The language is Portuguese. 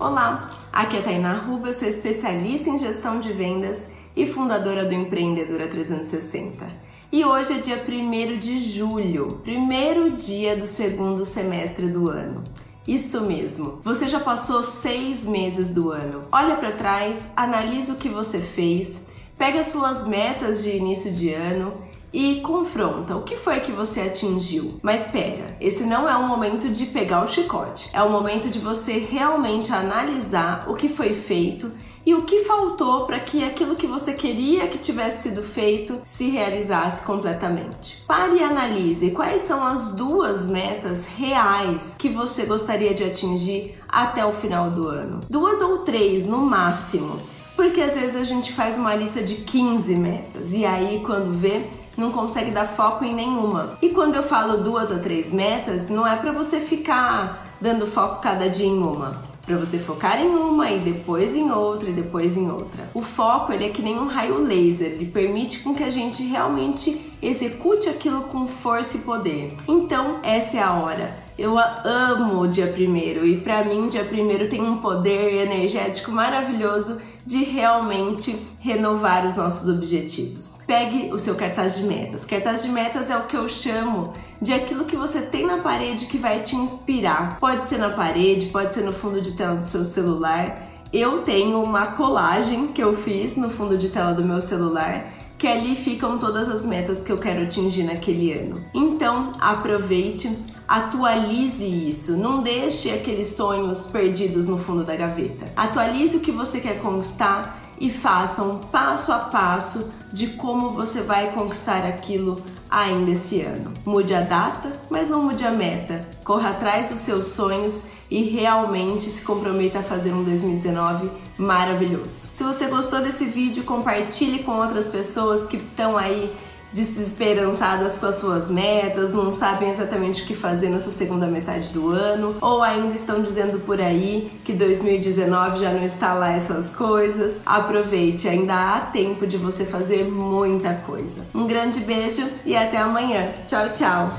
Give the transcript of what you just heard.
Olá, aqui é a Tainá Ruba, eu sou especialista em gestão de vendas e fundadora do Empreendedora 360. E hoje é dia 1 de julho, primeiro dia do segundo semestre do ano. Isso mesmo, você já passou seis meses do ano. Olha para trás, analisa o que você fez, pega suas metas de início de ano e confronta o que foi que você atingiu. Mas espera, esse não é o momento de pegar o chicote. É o momento de você realmente analisar o que foi feito e o que faltou para que aquilo que você queria que tivesse sido feito se realizasse completamente. Pare e analise quais são as duas metas reais que você gostaria de atingir até o final do ano. Duas ou três no máximo. Porque às vezes a gente faz uma lista de 15 metas e aí quando vê não consegue dar foco em nenhuma. E quando eu falo duas a três metas, não é para você ficar dando foco cada dia em uma para você focar em uma e depois em outra e depois em outra. O foco ele é que nem um raio laser, ele permite com que a gente realmente execute aquilo com força e poder. Então, essa é a hora. Eu amo o dia primeiro e para mim dia primeiro tem um poder energético maravilhoso de realmente renovar os nossos objetivos. Pegue o seu cartaz de metas. Cartaz de metas é o que eu chamo de aquilo que você tem na parede que vai te inspirar. Pode ser na parede, pode ser no fundo de tela do seu celular. Eu tenho uma colagem que eu fiz no fundo de tela do meu celular que ali ficam todas as metas que eu quero atingir naquele ano. Então, aproveite, atualize isso, não deixe aqueles sonhos perdidos no fundo da gaveta. Atualize o que você quer conquistar e faça um passo a passo de como você vai conquistar aquilo ainda esse ano. Mude a data, mas não mude a meta. Corra atrás dos seus sonhos e realmente se comprometa a fazer um 2019 maravilhoso. Se você gostou desse vídeo, compartilhe com outras pessoas que estão aí desesperançadas com as suas metas, não sabem exatamente o que fazer nessa segunda metade do ano, ou ainda estão dizendo por aí que 2019 já não está lá essas coisas. Aproveite, ainda há tempo de você fazer muita coisa. Um grande beijo e até amanhã. Tchau, tchau!